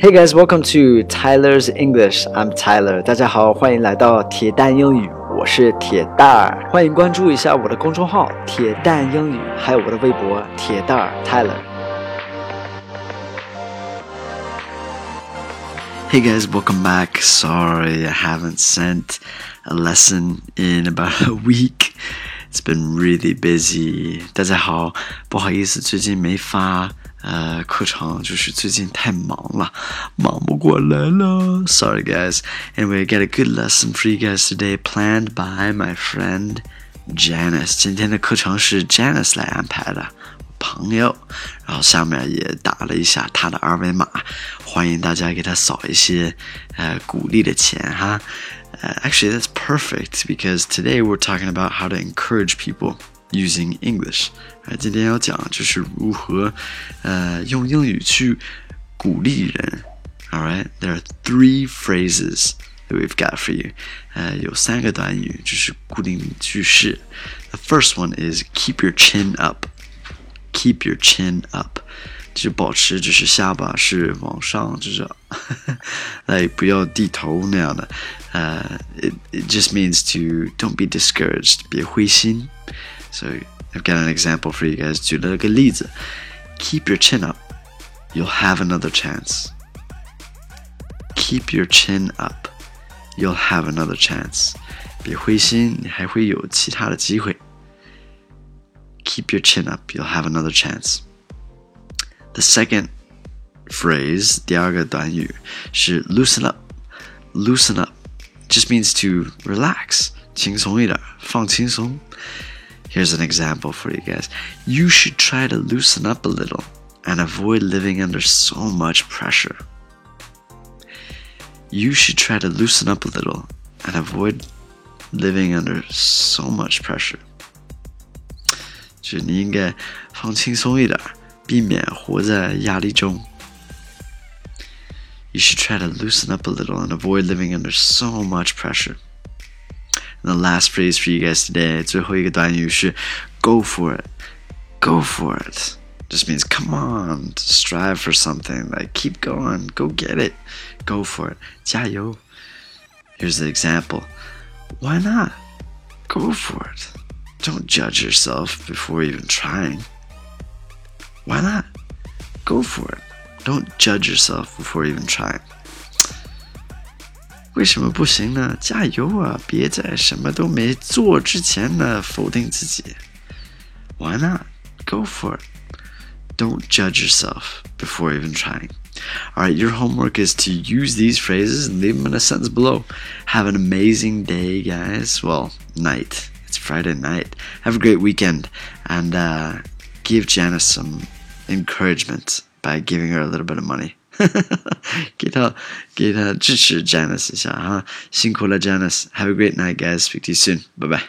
Hey guys, welcome to Tyler's English. I'm Tyler. 大家好，欢迎来到铁蛋英语，我是铁蛋儿。欢迎关注一下我的公众号“铁蛋英语”，还有我的微博“铁蛋儿 Tyler”。Hey guys, welcome back. Sorry I haven't sent a lesson in about a week. It's been really busy. 大家好，不好意思，最近没发 呃课程，就是最近太忙了，忙不过来了。Sorry guys. Anyway, I got a good lesson for you guys today, planned by my friend Janice. 今天的课程是 Janice 来安排的。朋友，然后下面也打了一下他的二维码，欢迎大家给他扫一些呃鼓励的钱哈。Uh, actually, that's perfect because today we're talking about how to encourage people using English. 啊，今天要讲就是如何呃用英语去鼓励人。All right, there are three phrases that we've got for you. 呃，有三个短语，就是固定句式。The first one is keep your chin up keep your chin up，就保持就是下巴是往上，就是来不要低头那样的。呃、uh,，it it just means to don't be discouraged，别灰心。 So I've got an example for you guys. 举了个例子，keep your chin up, you'll have another chance. Keep your chin up, you'll have another chance. 别灰心，你还会有其他的机会。keep your chin up, you'll have another chance. The second phrase, 第二个短语是 loosen up. Loosen up just means to relax, 轻松一点，放轻松。 Here's an example for you guys. You should try to loosen up a little and avoid living under so much pressure. You should try to loosen up a little and avoid living under so much pressure. 就是你应该放轻松一点，避免活在压力中。You should try to loosen up a little and avoid living under so much pressure. And the last phrase for you guys today, 最后一个短语是 "Go for it, go for it." Just means come on, strive for something. Like keep going, go get it, go for it. 加油. Here's the example. Why not? Go for it. Don't judge yourself before even trying. Why not? Go for it. Don't judge yourself before even trying. 为什么不行呢？加油啊！别在什么都没做之前呢否定自己。Why not? Go for it. Don't judge yourself before even trying. All right, your homework is to use these phrases and leave them in a sentence below. Have an amazing day, guys. Well, night. It's Friday night. Have a great weekend and uh, give Janice some encouragement by giving her a little bit of money. 给他给他支持 Janice 一下哈，辛苦了 Janice。Have a great night, guys. Speak to you soon. Bye bye.